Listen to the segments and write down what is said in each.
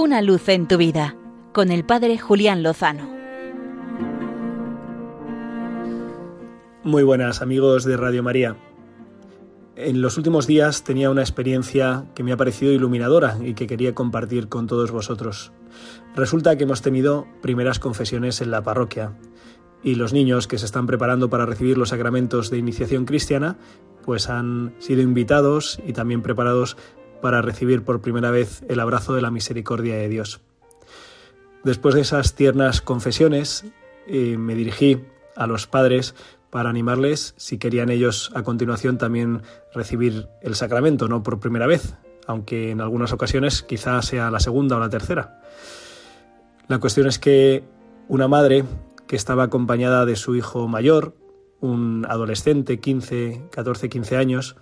Una luz en tu vida con el Padre Julián Lozano. Muy buenas amigos de Radio María. En los últimos días tenía una experiencia que me ha parecido iluminadora y que quería compartir con todos vosotros. Resulta que hemos tenido primeras confesiones en la parroquia y los niños que se están preparando para recibir los sacramentos de iniciación cristiana pues han sido invitados y también preparados para recibir por primera vez el abrazo de la misericordia de Dios. Después de esas tiernas confesiones, eh, me dirigí a los padres para animarles si querían ellos a continuación también recibir el sacramento, no por primera vez, aunque en algunas ocasiones quizá sea la segunda o la tercera. La cuestión es que una madre que estaba acompañada de su hijo mayor, un adolescente, 15, 14, 15 años,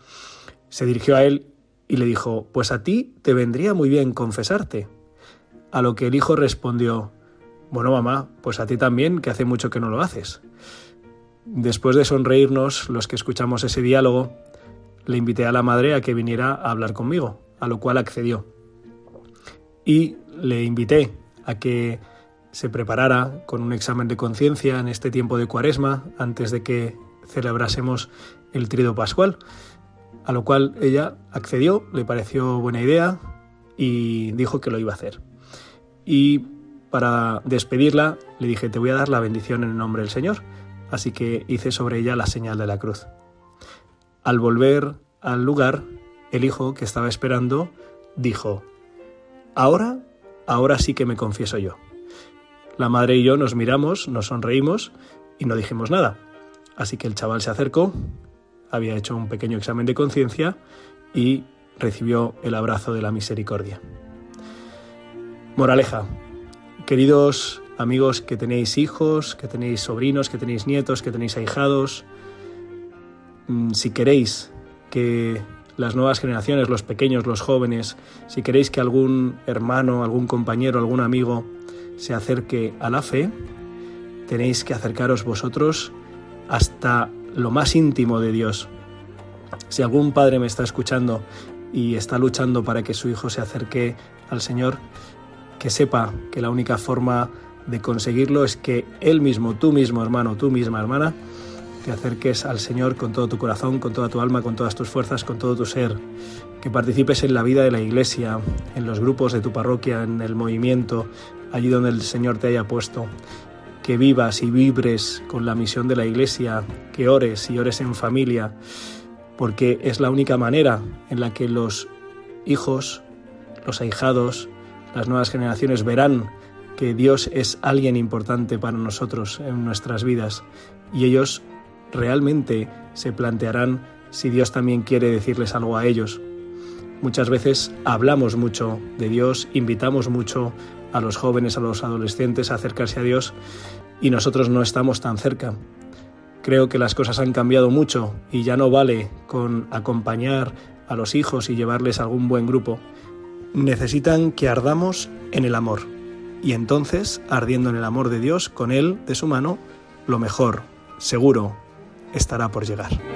se dirigió a él y le dijo, pues a ti te vendría muy bien confesarte. A lo que el hijo respondió, bueno mamá, pues a ti también, que hace mucho que no lo haces. Después de sonreírnos los que escuchamos ese diálogo, le invité a la madre a que viniera a hablar conmigo, a lo cual accedió. Y le invité a que se preparara con un examen de conciencia en este tiempo de cuaresma, antes de que celebrásemos el trido pascual, a lo cual ella accedió, le pareció buena idea y dijo que lo iba a hacer. Y para despedirla le dije, te voy a dar la bendición en el nombre del Señor, así que hice sobre ella la señal de la cruz. Al volver al lugar, el hijo que estaba esperando dijo, ahora, ahora sí que me confieso yo. La madre y yo nos miramos, nos sonreímos y no dijimos nada. Así que el chaval se acercó, había hecho un pequeño examen de conciencia y recibió el abrazo de la misericordia. Moraleja, queridos amigos que tenéis hijos, que tenéis sobrinos, que tenéis nietos, que tenéis ahijados, mm, si queréis que las nuevas generaciones, los pequeños, los jóvenes, si queréis que algún hermano, algún compañero, algún amigo se acerque a la fe, tenéis que acercaros vosotros hasta lo más íntimo de Dios. Si algún padre me está escuchando y está luchando para que su hijo se acerque al Señor, que sepa que la única forma de conseguirlo es que él mismo, tú mismo hermano, tú misma hermana, te acerques al Señor con todo tu corazón, con toda tu alma, con todas tus fuerzas, con todo tu ser, que participes en la vida de la iglesia, en los grupos de tu parroquia, en el movimiento, allí donde el Señor te haya puesto, que vivas y vibres con la misión de la Iglesia, que ores y ores en familia, porque es la única manera en la que los hijos, los ahijados, las nuevas generaciones verán que Dios es alguien importante para nosotros en nuestras vidas y ellos realmente se plantearán si Dios también quiere decirles algo a ellos. Muchas veces hablamos mucho de Dios, invitamos mucho a los jóvenes, a los adolescentes a acercarse a Dios y nosotros no estamos tan cerca. Creo que las cosas han cambiado mucho y ya no vale con acompañar a los hijos y llevarles a algún buen grupo. Necesitan que ardamos en el amor. Y entonces, ardiendo en el amor de Dios, con Él, de su mano, lo mejor, seguro, estará por llegar.